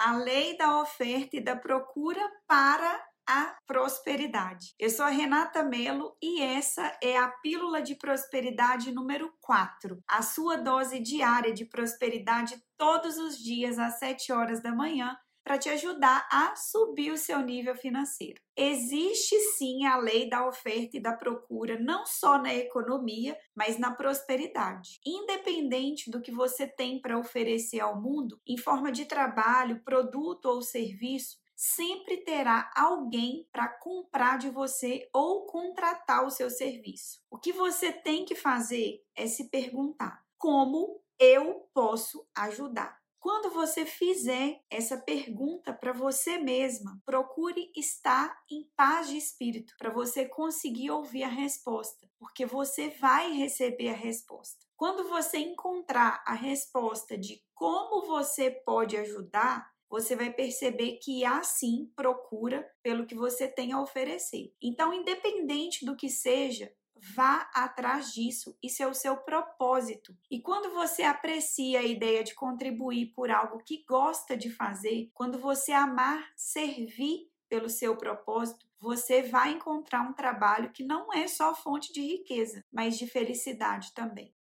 a lei da oferta e da procura para a prosperidade. Eu sou a Renata Melo e essa é a Pílula de Prosperidade número 4, a sua dose diária de prosperidade todos os dias às 7 horas da manhã para te ajudar a subir o seu nível financeiro. Existe sim a lei da oferta e da procura, não só na economia, mas na prosperidade. Independente do que você tem para oferecer ao mundo, em forma de trabalho, produto ou serviço, sempre terá alguém para comprar de você ou contratar o seu serviço. O que você tem que fazer é se perguntar: como eu posso ajudar? Quando você fizer essa pergunta para você mesma, procure estar em paz de espírito para você conseguir ouvir a resposta, porque você vai receber a resposta. Quando você encontrar a resposta de como você pode ajudar, você vai perceber que há sim procura pelo que você tem a oferecer. Então, independente do que seja, vá atrás disso. Isso é o seu propósito. E quando você aprecia a ideia de contribuir por algo que gosta de fazer, quando você amar servir pelo seu propósito, você vai encontrar um trabalho que não é só fonte de riqueza, mas de felicidade também.